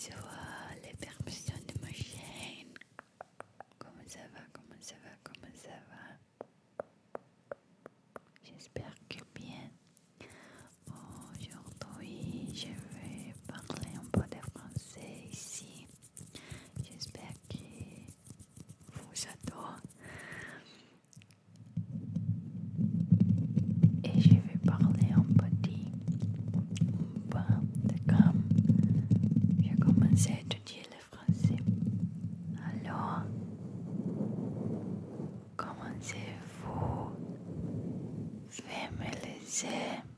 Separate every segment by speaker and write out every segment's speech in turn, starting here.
Speaker 1: весело. je vous fais me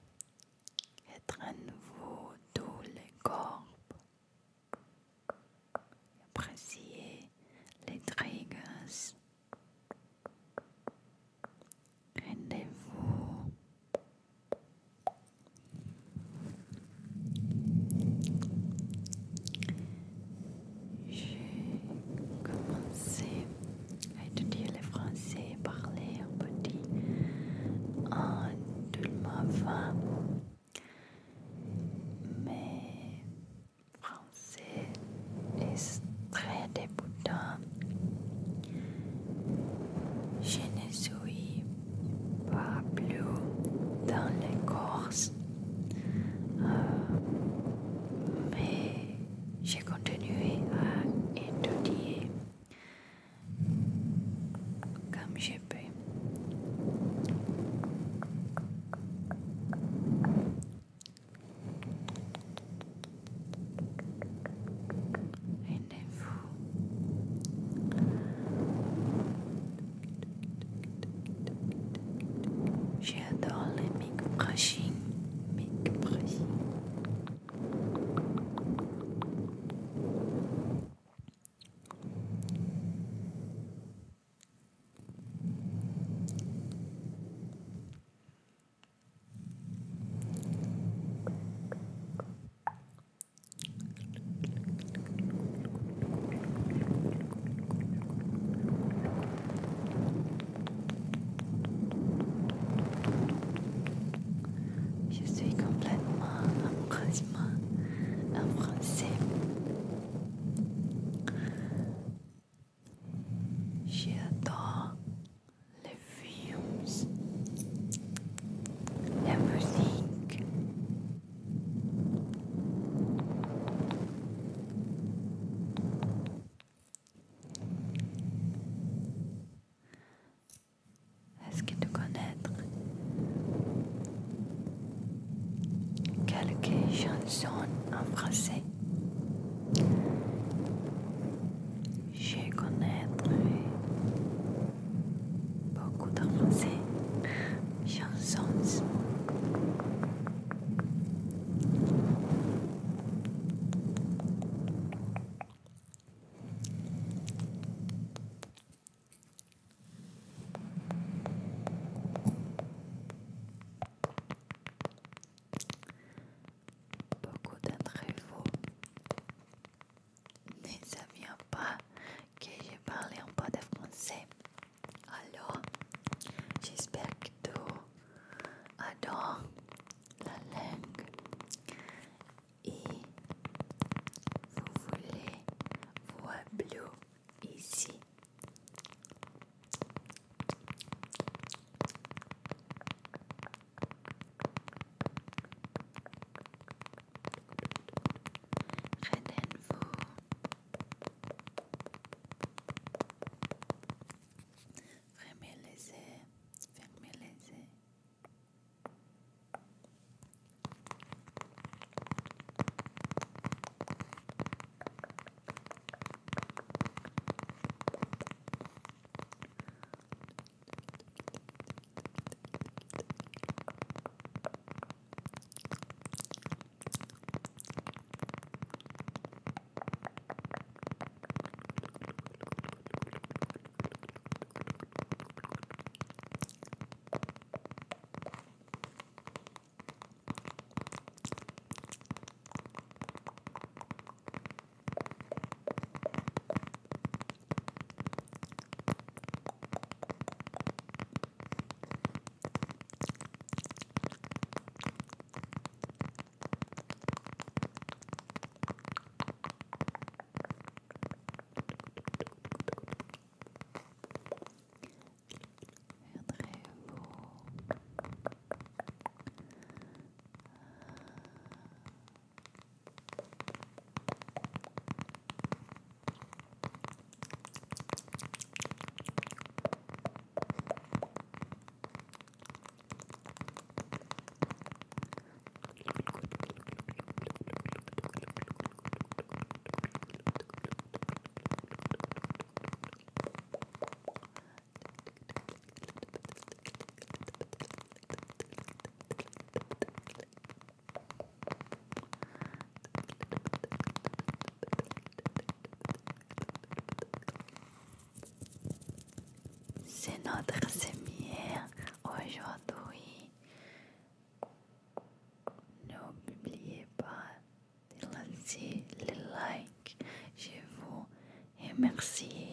Speaker 1: notre séminaire aujourd'hui. N'oubliez pas de laisser le like. Je vous remercie.